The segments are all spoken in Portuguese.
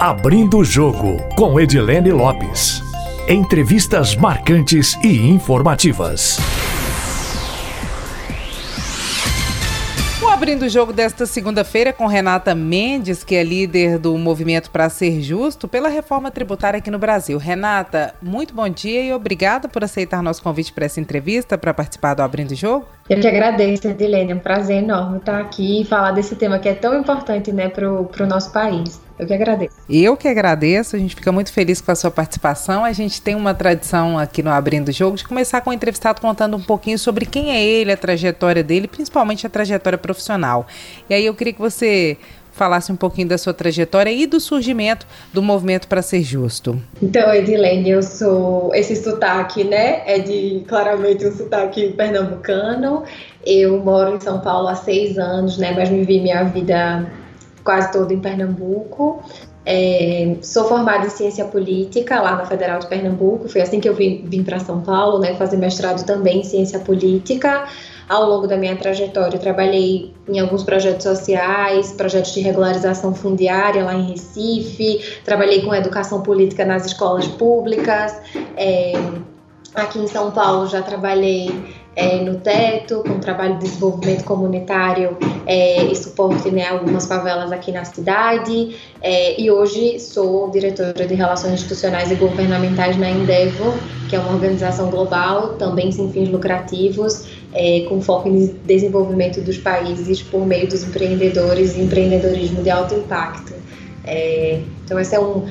Abrindo o Jogo, com Edilene Lopes. Entrevistas marcantes e informativas. O Abrindo o Jogo desta segunda-feira com Renata Mendes, que é líder do Movimento para Ser Justo pela reforma tributária aqui no Brasil. Renata, muito bom dia e obrigada por aceitar nosso convite para essa entrevista, para participar do Abrindo o Jogo. Eu que agradeço, Edilene. É um prazer enorme estar aqui e falar desse tema que é tão importante né, para o nosso país. Eu que agradeço. Eu que agradeço, a gente fica muito feliz com a sua participação. A gente tem uma tradição aqui no Abrindo o Jogo de começar com o entrevistado contando um pouquinho sobre quem é ele, a trajetória dele, principalmente a trajetória profissional. E aí eu queria que você falasse um pouquinho da sua trajetória e do surgimento do movimento para ser justo. Então, Edilene, eu sou esse sotaque, né? É de claramente um sotaque pernambucano. Eu moro em São Paulo há seis anos, né? Mas vivi minha vida quase todo em Pernambuco. É, sou formada em ciência política lá na Federal de Pernambuco. Foi assim que eu vim, vim para São Paulo, né? Fazer mestrado também em ciência política. Ao longo da minha trajetória, eu trabalhei em alguns projetos sociais, projetos de regularização fundiária lá em Recife. Trabalhei com educação política nas escolas públicas. É, aqui em São Paulo já trabalhei é, no teto, com trabalho de desenvolvimento comunitário é, e suporte né, a algumas favelas aqui na cidade. É, e hoje sou diretora de Relações Institucionais e Governamentais na Endeavor, que é uma organização global, também sem fins lucrativos, é, com foco em desenvolvimento dos países por meio dos empreendedores e empreendedorismo de alto impacto. É, então, esse é um,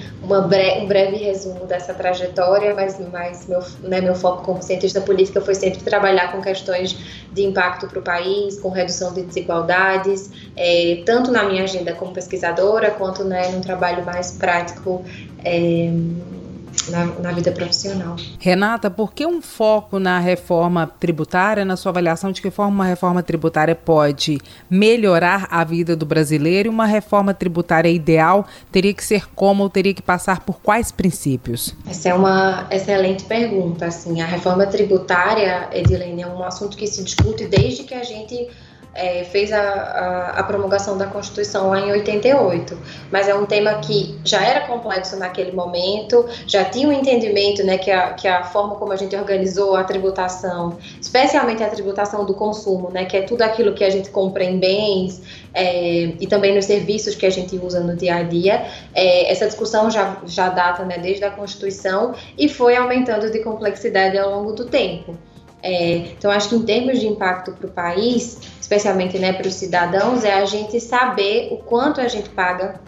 bre um breve resumo dessa trajetória, mas, mas meu, né, meu foco como cientista política foi sempre trabalhar com questões de impacto para o país, com redução de desigualdades, é, tanto na minha agenda como pesquisadora, quanto né, num trabalho mais prático. É, na, na, vida profissional. Renata, por que um foco na reforma tributária, na sua avaliação de que forma uma reforma tributária pode melhorar a vida do brasileiro e uma reforma tributária ideal teria que ser como ou teria que passar por quais princípios? Essa é uma excelente pergunta. Assim, a reforma tributária, Edilene, é um assunto que se discute desde que a gente é, fez a, a, a, promulgação da Constituição lá em 88, mas é um tema que já era complexo naquele momento, já tinha um entendimento né, que, a, que a forma como a gente organizou a tributação, especialmente a tributação do consumo, né, que é tudo aquilo que a gente compra em bens é, e também nos serviços que a gente usa no dia a dia, é, essa discussão já, já data né, desde a Constituição e foi aumentando de complexidade ao longo do tempo. É, então, acho que em termos de impacto para o país, especialmente né, para os cidadãos, é a gente saber o quanto a gente paga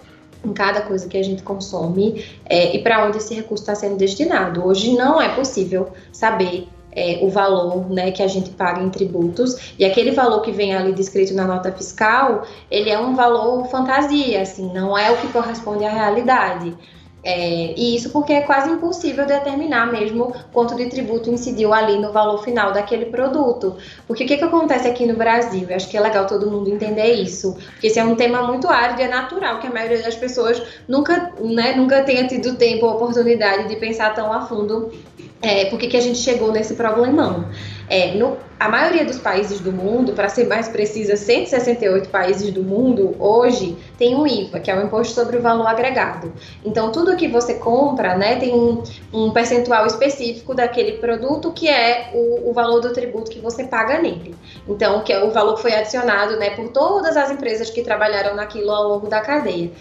em cada coisa que a gente consome é, e para onde esse recurso está sendo destinado. Hoje não é possível saber é, o valor né, que a gente paga em tributos e aquele valor que vem ali descrito na nota fiscal, ele é um valor fantasia, assim, não é o que corresponde à realidade. É, e isso porque é quase impossível determinar mesmo quanto de tributo incidiu ali no valor final daquele produto. Porque o que, que acontece aqui no Brasil? Eu acho que é legal todo mundo entender isso. Porque esse é um tema muito árido e é natural que a maioria das pessoas nunca, né, nunca tenha tido tempo ou oportunidade de pensar tão a fundo é, por que, a gente chegou nesse problemão. É, no, a maioria dos países do mundo, para ser mais precisa, 168 países do mundo hoje tem um IVA, que é o Imposto sobre o Valor Agregado. Então, tudo que você compra né, tem um, um percentual específico daquele produto que é o, o, valor do tributo que você paga nele. Então, que é o valor que foi adicionado né, por todas as empresas que trabalharam naquilo ao longo da cadeia.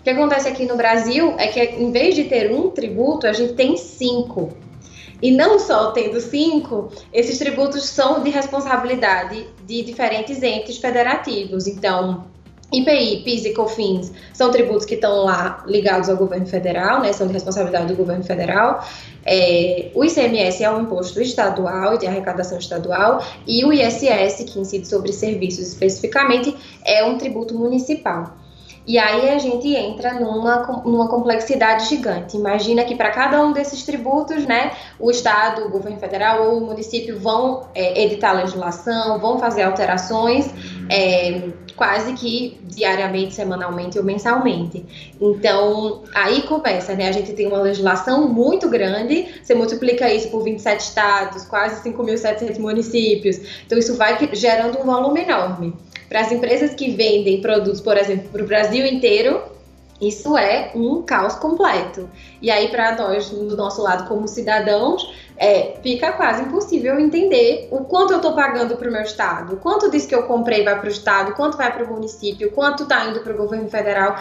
O que acontece aqui no Brasil é que, em vez de ter um tributo, a gente tem cinco. E não só tendo cinco, esses tributos são de responsabilidade de diferentes entes federativos. Então, IPI, PIS e COFINS são tributos que estão lá ligados ao governo federal, né, são de responsabilidade do governo federal. É, o ICMS é um imposto estadual e de arrecadação estadual, e o ISS, que incide sobre serviços especificamente, é um tributo municipal. E aí a gente entra numa, numa complexidade gigante. Imagina que para cada um desses tributos, né, o Estado, o governo federal ou o município vão é, editar legislação, vão fazer alterações é, quase que diariamente, semanalmente ou mensalmente. Então, aí começa, né? A gente tem uma legislação muito grande, você multiplica isso por 27 estados, quase 5.700 municípios. Então, isso vai gerando um volume enorme para as empresas que vendem produtos, por exemplo, para o Brasil inteiro, Isso é um caos completo. E aí, para nós, do nosso lado, como cidadãos, é, fica quase impossível entender o quanto eu estou pagando para o meu estado, quanto disso que eu comprei vai para o estado, quanto vai para o município, quanto está indo para o governo federal.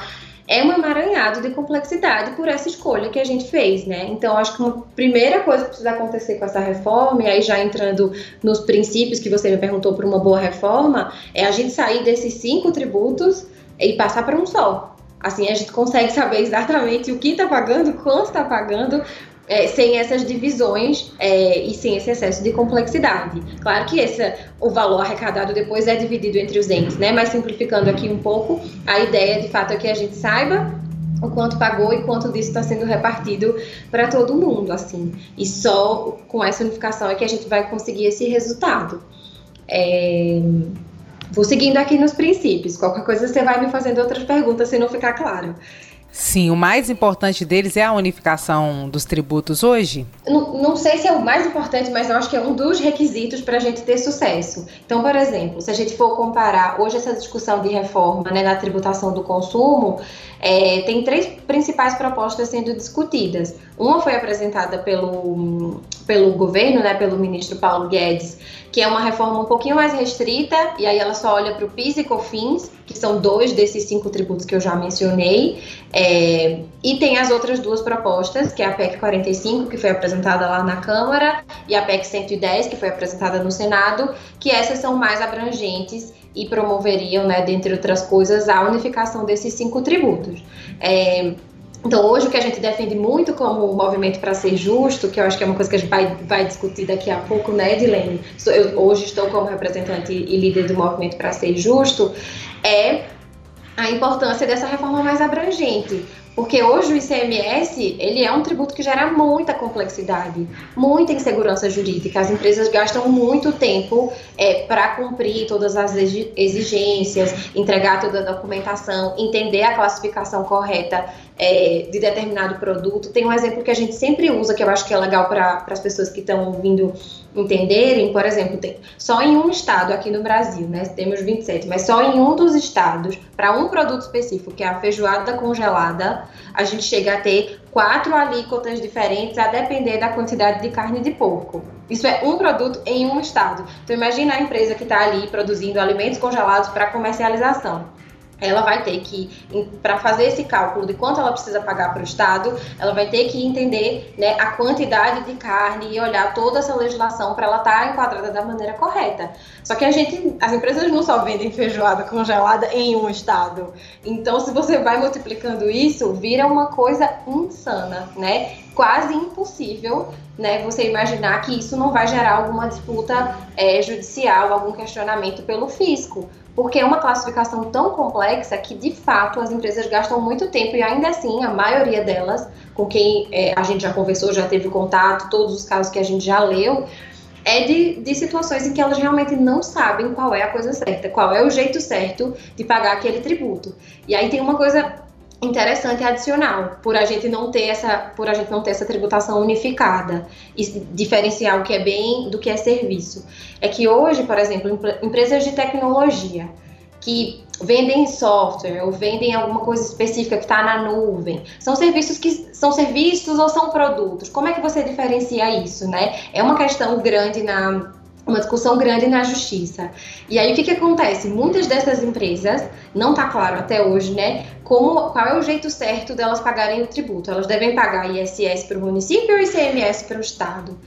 É um emaranhado de complexidade por essa escolha que a gente fez, né? Então, acho que uma primeira coisa que precisa acontecer com essa reforma, e aí já entrando nos princípios que você me perguntou para uma boa reforma, é a gente sair desses cinco tributos e passar para um só. Assim, a gente consegue saber exatamente o que está pagando, quanto está pagando, é, sem essas divisões é, e sem esse excesso de complexidade. Claro que esse, o valor arrecadado depois é dividido entre os entes, né? Mas simplificando aqui um pouco, a ideia de fato é que a gente saiba o quanto pagou e quanto disso está sendo repartido para todo mundo, assim. E só com essa unificação é que a gente vai conseguir esse resultado. É... Vou seguindo aqui nos princípios. Qualquer coisa você vai me fazendo outras perguntas se não ficar claro. Sim, o mais importante deles é a unificação dos tributos hoje? Não, não sei se é o mais importante, mas eu acho que é um dos requisitos para a gente ter sucesso. Então, por exemplo, se a gente for comparar hoje essa discussão de reforma né, na tributação do consumo, é, tem três principais propostas sendo discutidas. Uma foi apresentada pelo, pelo governo, né, pelo ministro Paulo Guedes, que é uma reforma um pouquinho mais restrita, e aí ela só olha para o PIS e COFINS, que são dois desses cinco tributos que eu já mencionei, é, e tem as outras duas propostas, que é a PEC 45, que foi apresentada lá na Câmara, e a PEC 110, que foi apresentada no Senado, que essas são mais abrangentes e promoveriam, né, dentre outras coisas, a unificação desses cinco tributos. É, então, hoje o que a gente defende muito como movimento para ser justo, que eu acho que é uma coisa que a gente vai, vai discutir daqui a pouco, né, Edilene? Eu hoje estou como representante e líder do movimento para ser justo, é a importância dessa reforma mais abrangente. Porque hoje o ICMS, ele é um tributo que gera muita complexidade, muita insegurança jurídica. As empresas gastam muito tempo é, para cumprir todas as exigências, entregar toda a documentação, entender a classificação correta é, de determinado produto. Tem um exemplo que a gente sempre usa, que eu acho que é legal para as pessoas que estão ouvindo entenderem. Por exemplo, tem, só em um estado aqui no Brasil, né? Temos 27, mas só em um dos estados, para um produto específico, que é a feijoada congelada, a gente chega a ter quatro alíquotas diferentes a depender da quantidade de carne de porco. Isso é um produto em um estado. Então imagina a empresa que está ali produzindo alimentos congelados para comercialização ela vai ter que, para fazer esse cálculo de quanto ela precisa pagar para o Estado, ela vai ter que entender né, a quantidade de carne e olhar toda essa legislação para ela estar tá enquadrada da maneira correta. Só que a gente, as empresas não só vendem feijoada congelada em um Estado. Então, se você vai multiplicando isso, vira uma coisa insana, né? Quase impossível né, você imaginar que isso não vai gerar alguma disputa é, judicial, algum questionamento pelo fisco porque é uma classificação tão complexa que, de fato, as empresas gastam muito tempo e, ainda assim, a maioria delas, com quem é, a gente já conversou, já teve contato, todos os casos que a gente já leu, é de, de situações em que elas realmente não sabem qual é a coisa certa, qual é o jeito certo de pagar aquele tributo. E aí tem uma coisa interessante adicional, por a gente não ter essa, por a gente não ter essa tributação unificada e diferenciar o que é bem do que é serviço. É que hoje, por exemplo, empresas de tecnologia que vendem software ou vendem alguma coisa específica que está na nuvem, são serviços que são serviços ou são produtos. Como é que você diferencia isso, né? É uma questão grande na uma discussão grande na justiça. E aí o que, que acontece? Muitas dessas empresas, não está claro até hoje, né, como, qual é o jeito certo delas pagarem o tributo. Elas devem pagar ISS para o município ou ICMS para o Estado.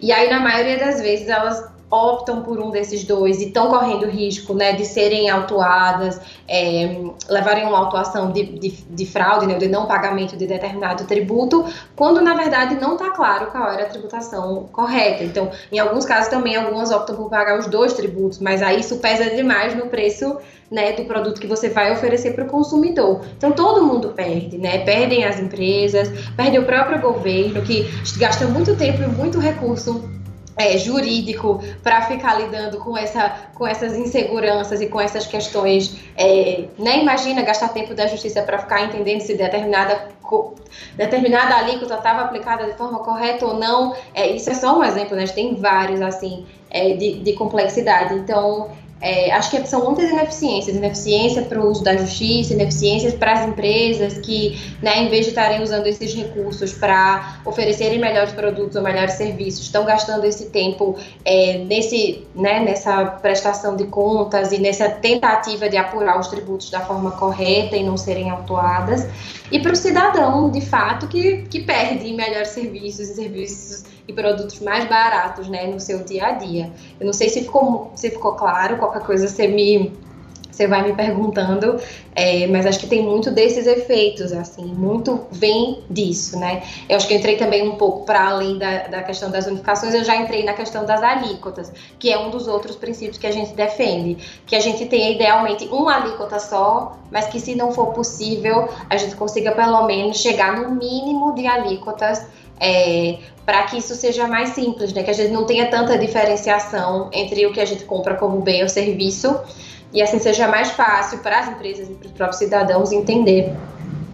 E aí, na maioria das vezes, elas optam por um desses dois e estão correndo risco né, de serem autuadas, é, levarem uma autuação de, de, de fraude, né, de não pagamento de determinado tributo, quando na verdade não está claro qual era a tributação correta. Então, em alguns casos também, algumas optam por pagar os dois tributos, mas aí isso pesa demais no preço né, do produto que você vai oferecer para o consumidor. Então todo mundo perde, né? Perdem as empresas, perde o próprio governo que gasta muito tempo e muito recurso é, jurídico para ficar lidando com, essa, com essas inseguranças e com essas questões. É, né? imagina gastar tempo da justiça para ficar entendendo se determinada, determinada alíquota estava aplicada de forma correta ou não. É, isso é só um exemplo, né? Tem vários assim é, de, de complexidade. Então é, acho que são muitas ineficiências, ineficiência para o uso da justiça, ineficiências para as empresas que, né, em vez de estarem usando esses recursos para oferecerem melhores produtos ou melhores serviços, estão gastando esse tempo é, nesse, né, nessa prestação de contas e nessa tentativa de apurar os tributos da forma correta e não serem autuadas. E para o cidadão, de fato, que, que perde melhores serviços e serviços e produtos mais baratos, né, no seu dia a dia. Eu não sei se ficou, se ficou claro, qualquer coisa você me você vai me perguntando, é, mas acho que tem muito desses efeitos, assim, muito vem disso, né? Eu acho que eu entrei também um pouco para além da, da questão das unificações, eu já entrei na questão das alíquotas, que é um dos outros princípios que a gente defende, que a gente tenha idealmente uma alíquota só, mas que se não for possível, a gente consiga pelo menos chegar no mínimo de alíquotas é, para que isso seja mais simples, né? Que a gente não tenha tanta diferenciação entre o que a gente compra como bem ou serviço e assim seja mais fácil para as empresas e para os próprios cidadãos entender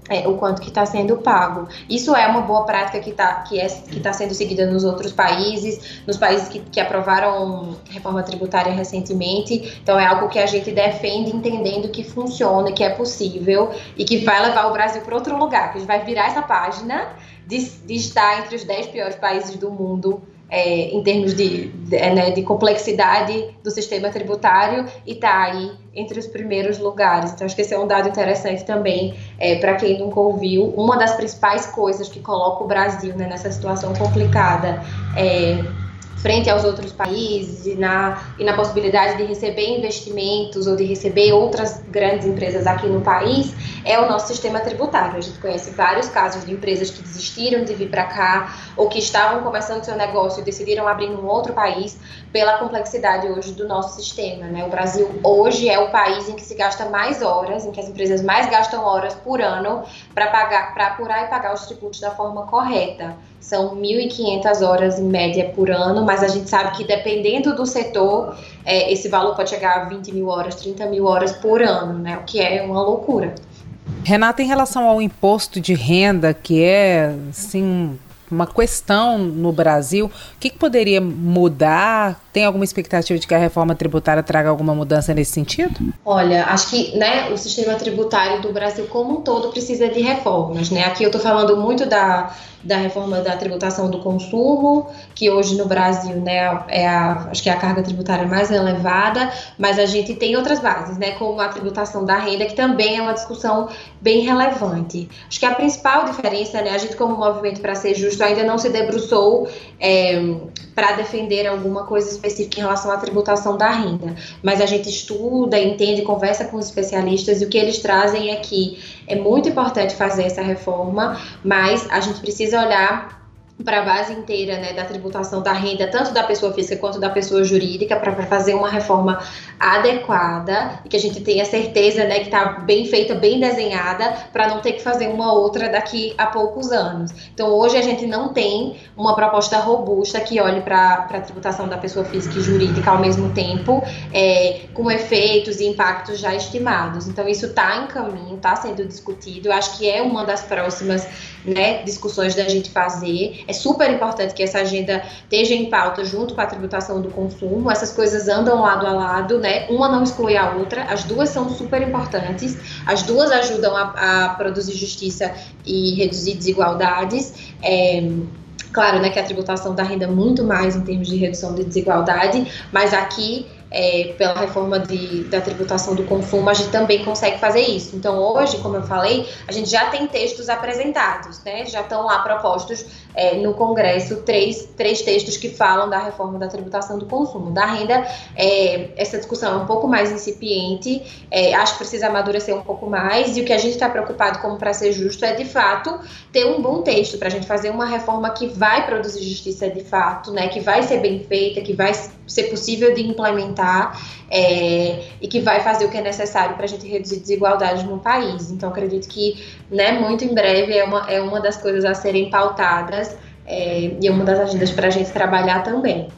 é, o quanto que está sendo pago. Isso é uma boa prática que está que é, que tá sendo seguida nos outros países, nos países que, que aprovaram reforma tributária recentemente. Então é algo que a gente defende entendendo que funciona, que é possível e que vai levar o Brasil para outro lugar, que a gente vai virar essa página de, de estar entre os 10 piores países do mundo é, em termos de, de, é, né, de, complexidade do sistema tributário e está aí entre os primeiros lugares. Então, acho que esse é um dado interessante também é, para quem nunca ouviu. Uma das principais coisas que coloca o Brasil né, nessa situação complicada é frente aos outros países e na, e na possibilidade de receber investimentos ou de receber outras grandes empresas aqui no país, é o nosso sistema tributário. A gente conhece vários casos de empresas que desistiram de vir para cá ou que estavam começando seu negócio e decidiram abrir num outro país pela complexidade hoje do nosso sistema. Né? O Brasil hoje é o país em que se gasta mais horas, em que as empresas mais gastam horas por ano para pagar, para apurar e pagar os tributos da forma correta. São 1.500 horas em média por ano, mas a gente sabe que dependendo do setor, é, esse valor pode chegar a 20 mil horas, 30 mil horas por ano, né? O que é uma loucura. Renata, em relação ao imposto de renda, que é, assim, uma questão no Brasil. O que, que, poderia mudar? Tem alguma expectativa de que a reforma tributária traga alguma mudança nesse sentido? Olha, acho que né, o sistema tributário do Brasil como um todo precisa de reformas. Né? Aqui eu estou falando muito da, da reforma da tributação do consumo, que hoje no Brasil né, é a, acho que é a carga tributária mais elevada, mas a gente tem outras bases, né, como a tributação da renda, que também é uma discussão bem relevante. Acho que a principal diferença, né, a gente como movimento para ser justo ainda não se debruçou é, para defender alguma coisa específica em relação à tributação da renda, mas a gente estuda, entende, conversa com os especialistas e o que eles trazem é que é muito importante fazer essa reforma, mas a gente precisa olhar para a base inteira né, da tributação da renda, tanto da pessoa física quanto da pessoa jurídica, para fazer uma reforma adequada e que a gente tenha certeza né, que está bem feita, bem desenhada, para não ter que fazer uma outra daqui a poucos anos. Então, hoje a gente não tem uma proposta robusta que olhe para a tributação da pessoa física e jurídica ao mesmo tempo, é, com efeitos e impactos já estimados. Então, isso está em caminho, está sendo discutido. Acho que é uma das próximas né, discussões da gente fazer. É super importante que essa agenda esteja em pauta junto com a tributação do consumo. Essas coisas andam lado a lado, né? Uma não exclui a outra. As duas são super importantes. As duas ajudam a, a produzir justiça e reduzir desigualdades. É, claro, né, que a tributação da renda muito mais em termos de redução de desigualdade, mas aqui é, pela reforma de, da tributação do consumo, a gente também consegue fazer isso. Então, hoje, como eu falei, a gente já tem textos apresentados, né? Já estão lá propostos é, no Congresso três, três textos que falam da reforma da tributação do consumo. Da renda, é, essa discussão é um pouco mais incipiente, é, acho que precisa amadurecer um pouco mais, e o que a gente está preocupado, como para ser justo, é de fato ter um bom texto para a gente fazer uma reforma que vai produzir justiça de fato, né? Que vai ser bem feita, que vai ser possível de implementar é, e que vai fazer o que é necessário para a gente reduzir desigualdades no país. Então, acredito que, né, muito em breve é uma, é uma das coisas a serem pautadas é, e é uma das agendas para a gente trabalhar também.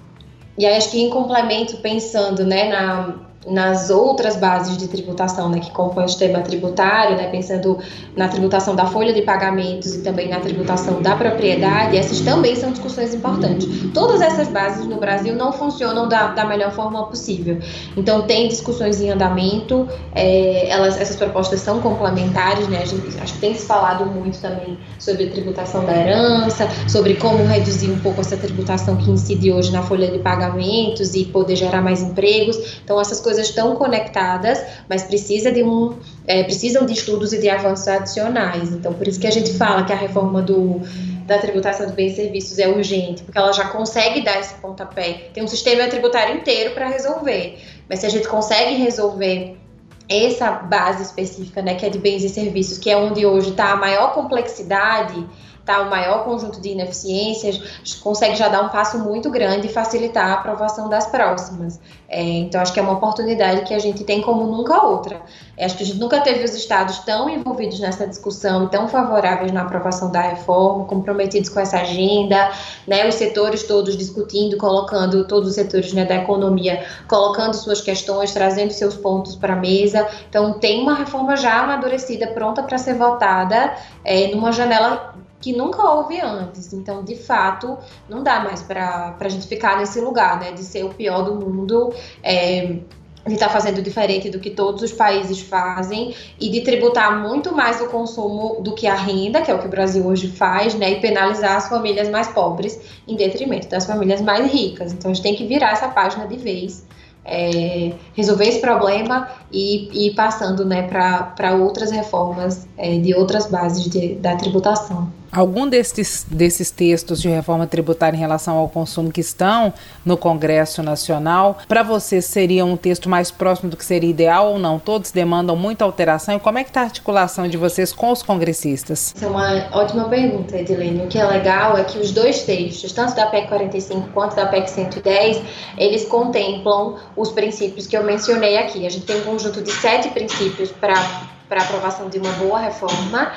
E aí, acho que em complemento, pensando né, na, nas outras bases de tributação né, que compõem o sistema tributário, né, pensando na tributação da folha de pagamentos e também na tributação da propriedade, essas também são discussões importantes. Todas essas bases no Brasil não funcionam da, da melhor forma possível. Então, tem discussões em andamento, é, elas, essas propostas são complementares, né, gente, acho que tem se falado muito também sobre tributação da herança, sobre como reduzir um pouco essa tributação que incide hoje na folha de pagamentos e poder gerar mais empregos. Então, essas coisas estão conectadas, mas precisa de um, é, precisam de estudos e de avanços adicionais. Então, por isso que a gente fala que a reforma do, da tributação de bens e serviços é urgente, porque ela já consegue dar esse pontapé. Tem um sistema tributário inteiro para resolver, mas se a gente consegue resolver essa base específica, né, que é de bens e serviços, que é onde hoje está a maior complexidade, tá, o maior conjunto de ineficiências, consegue já dar um passo muito grande e facilitar a aprovação das próximas. É, então, acho que é uma oportunidade que a gente tem como nunca outra. É, acho que a gente nunca teve os estados tão envolvidos nessa discussão, tão favoráveis na aprovação da reforma, comprometidos com essa agenda, né, os setores todos discutindo, colocando, todos os setores né, da economia, colocando suas questões, trazendo seus pontos para a mesa. Então, tem uma reforma já amadurecida, pronta para ser votada, é, numa janela que nunca houve antes. Então, de fato, não dá mais para a gente ficar nesse lugar, né, de ser o pior do mundo. É, de estar tá fazendo diferente do que todos os países fazem e de tributar muito mais o consumo do que a renda, que é o que o Brasil hoje faz, né, e penalizar as famílias mais pobres em detrimento das famílias mais ricas. Então a gente tem que virar essa página de vez, é, resolver esse problema e, e ir passando né, para outras reformas é, de outras bases de, da tributação. Algum desses, desses textos de reforma tributária em relação ao consumo que estão no Congresso Nacional, para você seria um texto mais próximo do que seria ideal ou não? Todos demandam muita alteração. E como é que está a articulação de vocês com os congressistas? Essa é uma ótima pergunta, Edilene. O que é legal é que os dois textos, tanto da PEC 45 quanto da PEC 110, eles contemplam os princípios que eu mencionei aqui. A gente tem um conjunto de sete princípios para para aprovação de uma boa reforma.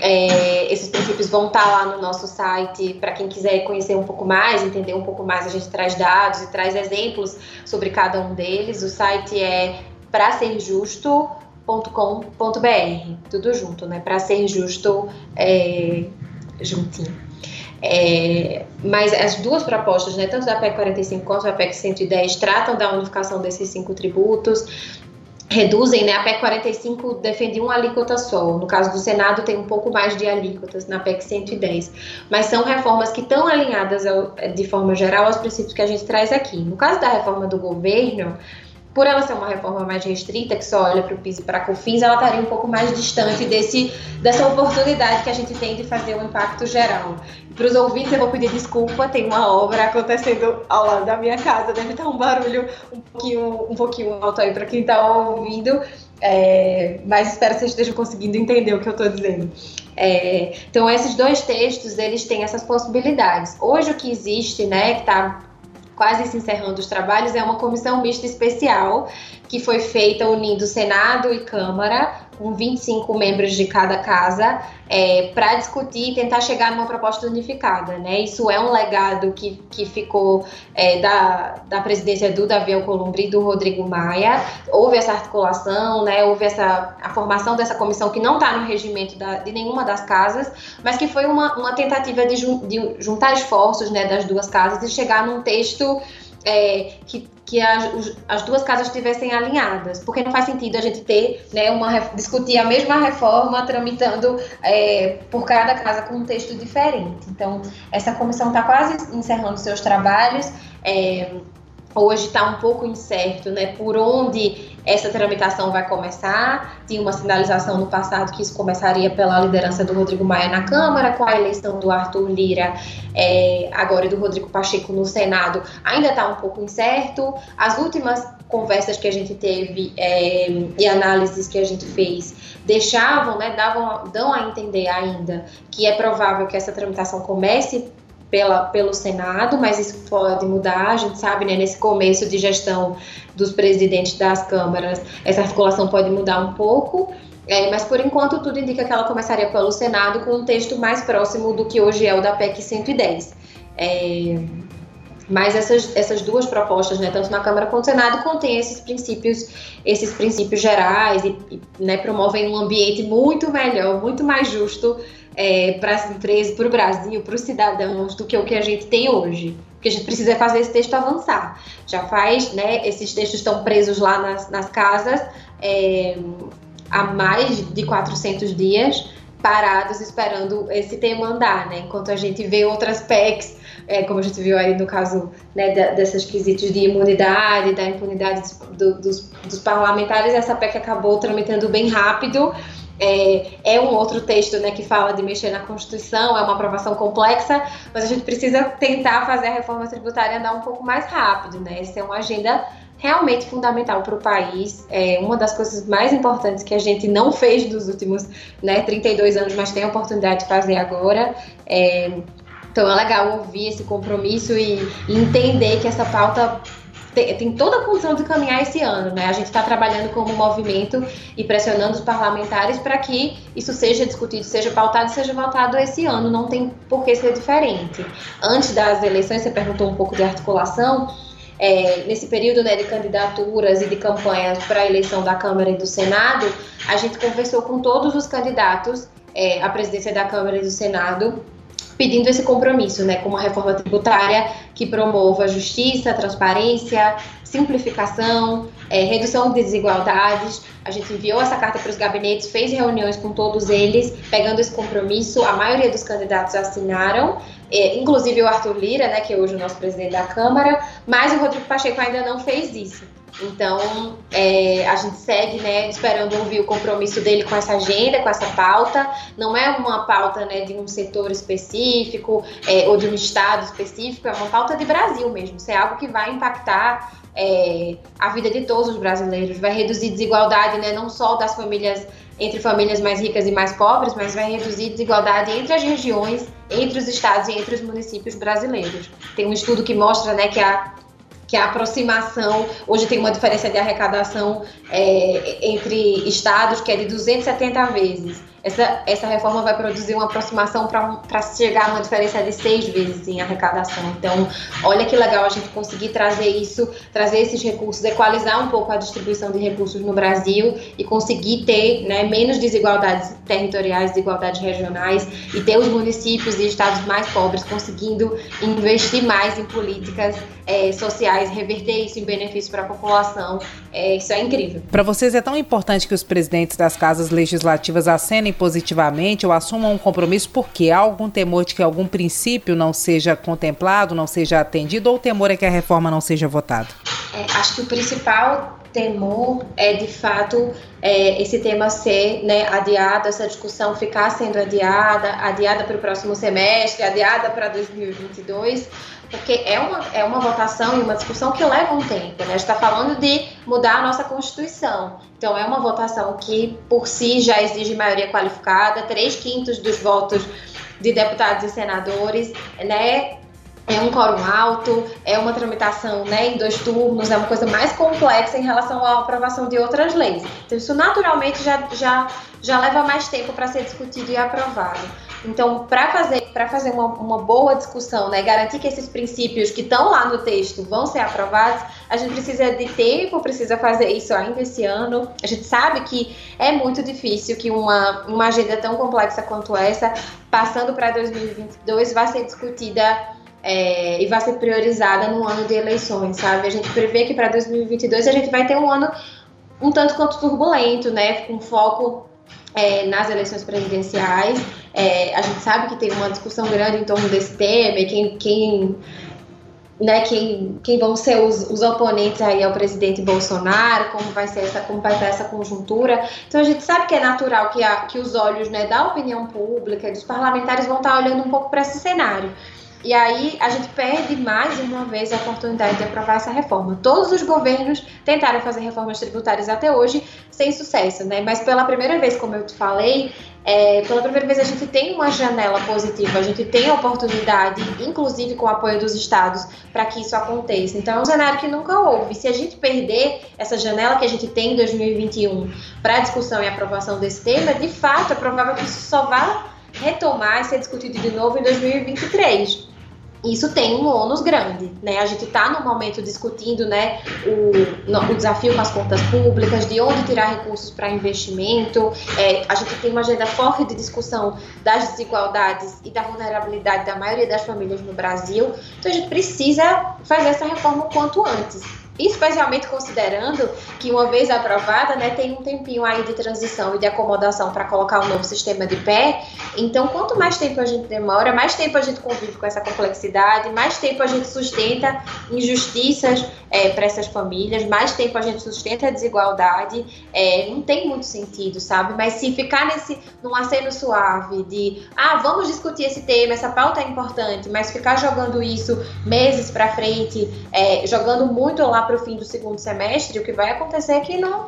É, esses princípios vão estar tá lá no nosso site para quem quiser conhecer um pouco mais, entender um pouco mais. A gente traz dados e traz exemplos sobre cada um deles. O site é para ser justo.com.br, tudo junto, né? Para ser justo, é, juntinho. É, mas as duas propostas, né, tanto da PEC 45 quanto da PEC 110, tratam da unificação desses cinco tributos reduzem, né? A PEC 45 defende uma alíquota só. No caso do Senado, tem um pouco mais de alíquotas na PEC 110. Mas são reformas que estão alinhadas, ao, de forma geral, aos princípios que a gente traz aqui. No caso da reforma do governo, por ela ser uma reforma mais restrita, que só olha para o PIS e para a COFINS, ela estaria um pouco mais distante desse, dessa oportunidade que a gente tem de fazer um impacto geral. Para os ouvintes, eu vou pedir desculpa, tem uma obra acontecendo ao lado da minha casa, deve estar um barulho um pouquinho, um pouquinho alto aí para quem está ouvindo, é, mas espero que vocês estejam conseguindo entender o que eu estou dizendo. É, então, esses dois textos, eles têm essas possibilidades. Hoje, o que existe, né, que está quase se encerrando os trabalhos, é uma comissão mista especial que foi feita unindo Senado e Câmara com 25 membros de cada casa, é, para discutir e tentar chegar numa proposta unificada. Né? Isso é um legado que, que ficou é, da, da presidência do Davi Alcolumbre e do Rodrigo Maia. Houve essa articulação, né? houve essa, a formação dessa comissão que não está no regimento da, de nenhuma das casas, mas que foi uma, uma tentativa de, jun, de juntar esforços né, das duas casas e chegar num texto é, que, que as, as, duas casas estivessem alinhadas, porque não faz sentido a gente ter, né, uma, discutir a mesma reforma tramitando é, por cada casa com um texto diferente. Então, essa comissão está quase encerrando seus trabalhos. É, hoje está um pouco incerto, né, por onde essa tramitação vai começar. Tinha uma sinalização no passado que isso começaria pela liderança do Rodrigo Maia na Câmara, com a eleição do Arthur Lira é, agora e do Rodrigo Pacheco no Senado, ainda está um pouco incerto. As últimas conversas que a gente teve é, e análises que a gente fez deixavam, né, davam, dão a entender ainda que é provável que essa tramitação comece pela, pelo Senado, mas isso pode mudar, a gente sabe, né, nesse começo de gestão dos presidentes das câmaras, essa articulação pode mudar um pouco, é, mas por enquanto tudo indica que ela começaria pelo Senado com um texto mais próximo do que hoje é o da PEC 110. É, Mas essas, essas duas propostas, né, tanto na Câmara quanto no Senado, contêm esses princípios, esses princípios gerais e, e né, promovem um ambiente muito melhor, muito mais justo é, para as empresas, para o Brasil, para os cidadãos, do que o que a gente tem hoje. Porque a gente precisa fazer esse texto avançar. Já faz, né? Esses textos estão presos lá nas, nas casas é, há mais de 400 dias, parados esperando esse tema andar, né? Enquanto a gente vê outras PECs é, como a gente viu aí no caso né, da, dessas quesitos de imunidade, da impunidade do, dos, dos, parlamentares, essa PEC acabou tramitando bem rápido. É, é, um outro texto né, que fala de mexer na Constituição, é uma aprovação complexa, mas a gente precisa tentar fazer a reforma tributária andar um pouco mais rápido. Né? Essa é uma agenda realmente fundamental para o país. É uma das coisas mais importantes que a gente não fez nos últimos né, 32 anos, mas tem a oportunidade de fazer agora. É, então é legal ouvir esse compromisso e, entender que essa pauta tem, tem, toda a condição de caminhar esse ano, né? A gente está trabalhando como movimento e pressionando os parlamentares para que isso seja discutido, seja pautado, seja votado esse ano. Não tem por que ser diferente. Antes das eleições, você perguntou um pouco de articulação. É, nesse período né, de candidaturas e de campanhas para a eleição da Câmara e do Senado, a gente conversou com todos os candidatos é, à presidência da Câmara e do Senado pedindo esse compromisso, né, com uma reforma tributária que promova justiça, transparência, simplificação, é, redução de desigualdades. A gente enviou essa carta para os gabinetes, fez reuniões com todos eles, pegando esse compromisso. A maioria dos candidatos assinaram, é, inclusive o Arthur Lira, né, que é hoje o nosso presidente da Câmara, mas o Rodrigo Pacheco ainda não fez isso. Então, é, a gente segue, né, esperando ouvir o compromisso dele com essa agenda, com essa pauta. Não é uma pauta, né, de um setor específico é, ou de um estado específico, é uma pauta de Brasil mesmo. Isso é algo que vai impactar é, a vida de todos os brasileiros, vai reduzir desigualdade, né, não só das famílias entre famílias mais ricas e mais pobres, mas vai reduzir desigualdade entre as regiões, entre os estados e entre os municípios brasileiros. Tem um estudo que mostra, né, que a que a aproximação, hoje tem uma diferença de arrecadação é, entre estados que é de 270 vezes essa, essa reforma vai produzir uma aproximação para chegar a uma diferença de seis vezes em arrecadação. Então, olha que legal a gente conseguir trazer isso, trazer esses recursos, equalizar um pouco a distribuição de recursos no Brasil e conseguir ter né, menos desigualdades territoriais, desigualdades regionais e ter os municípios e estados mais pobres conseguindo investir mais em políticas é, sociais, reverter isso em benefício para a população. É, isso é incrível. Para vocês é tão importante que os presidentes das casas legislativas acenem positivamente ou assumam um compromisso porque há algum temor de que algum princípio não seja contemplado, não seja atendido, ou o temor é que a reforma não seja votada? É, acho que o principal temor é de fato é, esse tema ser né, adiado, essa discussão ficar sendo adiada, adiada para o próximo semestre, adiada para 2022 porque é uma, é uma votação e uma discussão que leva um tempo, né? A gente está falando de mudar a nossa Constituição. Então, é uma votação que, por si, já exige maioria qualificada, três quintos dos votos de deputados e senadores, né? É um quórum alto, é uma tramitação né, em dois turnos, é uma coisa mais complexa em relação à aprovação de outras leis. Então, isso naturalmente já, já, já leva mais tempo para ser discutido e aprovado. Então, para fazer, pra fazer uma, uma boa discussão, né, garantir que esses princípios que estão lá no texto vão ser aprovados, a gente precisa de tempo, precisa fazer isso ainda esse ano. A gente sabe que é muito difícil que uma, uma agenda tão complexa quanto essa, passando para 2022, vá ser discutida é, e vai ser priorizada no ano de eleições, sabe? A gente prevê que para 2022 a gente vai ter um ano um tanto quanto turbulento, né? Com foco é, nas eleições presidenciais. É, a gente sabe que tem uma discussão grande em torno desse tema e quem, quem, né, quem, quem vão ser os, os oponentes aí ao presidente Bolsonaro, como vai ser essa, como vai estar essa conjuntura. Então a gente sabe que é natural que, a, que os olhos né, da opinião pública, dos parlamentares vão estar olhando um pouco para esse cenário. E aí a gente perde mais uma vez a oportunidade de aprovar essa reforma. Todos os governos tentaram fazer reformas tributárias até hoje sem sucesso, né? Mas pela primeira vez, como eu te falei, é, pela primeira vez a gente tem uma janela positiva, a gente tem a oportunidade, inclusive com o apoio dos estados, para que isso aconteça. Então é um cenário que nunca houve. Se a gente perder essa janela que a gente tem em 2021 para discussão e aprovação desse tema, de fato é provável que isso só vá retomar e ser discutido de novo em 2023. Isso tem um ônus grande, né? A gente está no momento discutindo, né, o, no, o, desafio com as contas públicas, de onde tirar recursos para investimento. É, a gente tem uma agenda forte de discussão das desigualdades e da vulnerabilidade da maioria das famílias no Brasil. Então a gente precisa fazer essa reforma o quanto antes especialmente considerando que uma vez aprovada, né, tem um tempinho aí de transição e de acomodação para colocar um novo sistema de pé. Então, quanto mais tempo a gente demora, mais tempo a gente convive com essa complexidade, mais tempo a gente sustenta injustiças é, para essas famílias, mais tempo a gente sustenta a desigualdade. É, não tem muito sentido, sabe? Mas se ficar nesse num aceno suave de, ah, vamos discutir esse tema, essa pauta é importante, mas ficar jogando isso meses para frente, é, jogando muito lá para o fim do segundo semestre, o que vai acontecer é que não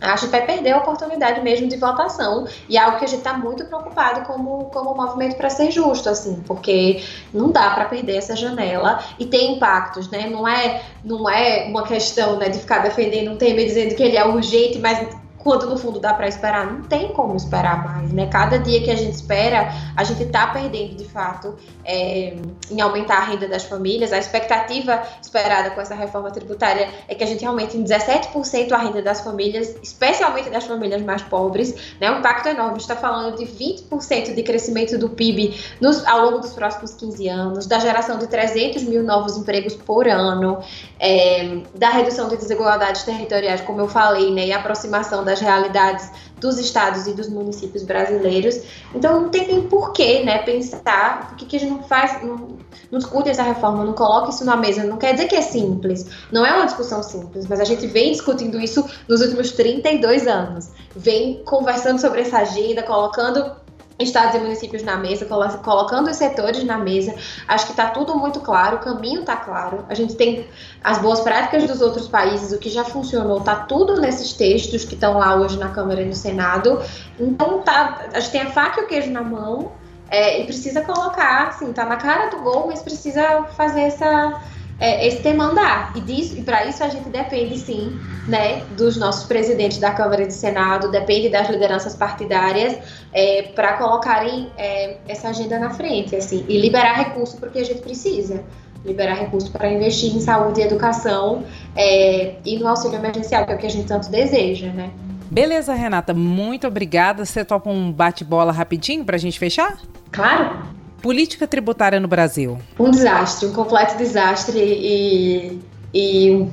a gente vai perder a oportunidade mesmo de votação e é algo que a gente está muito preocupado como, como movimento para ser justo, assim, porque não dá para perder essa janela e tem impactos, né? Não é, não é uma questão né, de ficar defendendo um tema e dizendo que ele é urgente, mas quando no fundo dá para esperar, não tem como esperar mais, né? Cada dia que a gente espera, a gente está perdendo de fato é, em aumentar a renda das famílias. A expectativa esperada com essa reforma tributária é que a gente aumente em 17% a renda das famílias, especialmente das famílias mais pobres, né? Um impacto enorme. Está falando de 20% de crescimento do PIB nos, ao longo dos próximos 15 anos, da geração de 300 mil novos empregos por ano, é, da redução de desigualdades territoriais, como eu falei, né? E aproximação das realidades dos estados e dos municípios brasileiros. Então não tem nem porquê, né, pensar por que, que a gente não faz, não, não discute essa reforma, não coloca isso na mesa. Não quer dizer que é simples, não é uma discussão simples, mas a gente vem discutindo isso nos últimos 32 anos, vem conversando sobre essa agenda, colocando estados e municípios na mesa, colocando os setores na mesa. Acho que está tudo muito claro, o caminho está claro. A gente tem as boas práticas dos outros países, o que já funcionou, está tudo nesses textos que estão lá hoje na Câmara e no Senado. Então, tá, a gente tem a faca e o queijo na mão é, e precisa colocar, assim, tá na cara do gol, mas precisa fazer essa é, esse tema andar. E, disso, e para isso a gente depende, sim, né, dos nossos presidentes da Câmara e do Senado, depende das lideranças partidárias é, para colocarem é, essa agenda na frente, assim, e liberar recurso porque a gente precisa. Liberar recursos para investir em saúde e educação é, e no auxílio emergencial, que é o que a gente tanto deseja, né? Beleza, Renata, muito obrigada. Você topa um bate-bola rapidinho para a gente fechar? Claro. Política tributária no Brasil. Um desastre, um completo desastre e, e um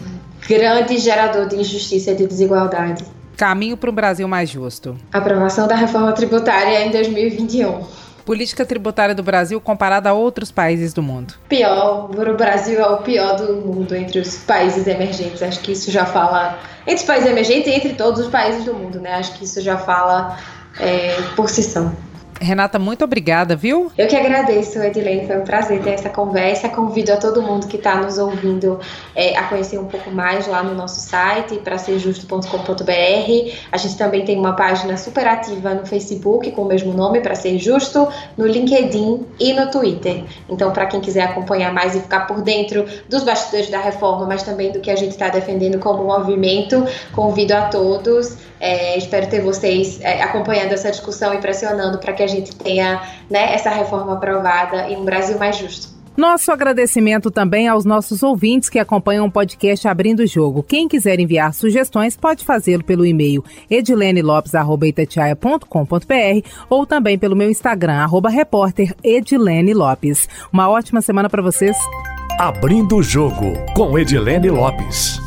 grande gerador de injustiça e de desigualdade. Caminho para um Brasil mais justo. Aprovação da reforma tributária em 2021. Política tributária do Brasil comparada a outros países do mundo. Pior, o Brasil é o pior do mundo entre os países emergentes. Acho que isso já fala. Entre os países emergentes e entre todos os países do mundo, né? Acho que isso já fala é, por si só. Renata, muito obrigada, viu? Eu que agradeço, Edilene. Foi um prazer ter essa conversa. Convido a todo mundo que está nos ouvindo é, a conhecer um pouco mais lá no nosso site, para serjusto.com.br. A gente também tem uma página super ativa no Facebook com o mesmo nome, para ser justo, no LinkedIn e no Twitter. Então, para quem quiser acompanhar mais e ficar por dentro dos bastidores da reforma, mas também do que a gente está defendendo como movimento, convido a todos. É, espero ter vocês é, acompanhando essa discussão e pressionando para que a gente tenha né, essa reforma aprovada e um Brasil mais justo. Nosso agradecimento também aos nossos ouvintes que acompanham o podcast Abrindo o Jogo. Quem quiser enviar sugestões pode fazê-lo pelo e-mail edilenelopes.com.br ou também pelo meu Instagram, arroba repórter Edilene Lopes. Uma ótima semana para vocês. Abrindo o Jogo com Edilene Lopes.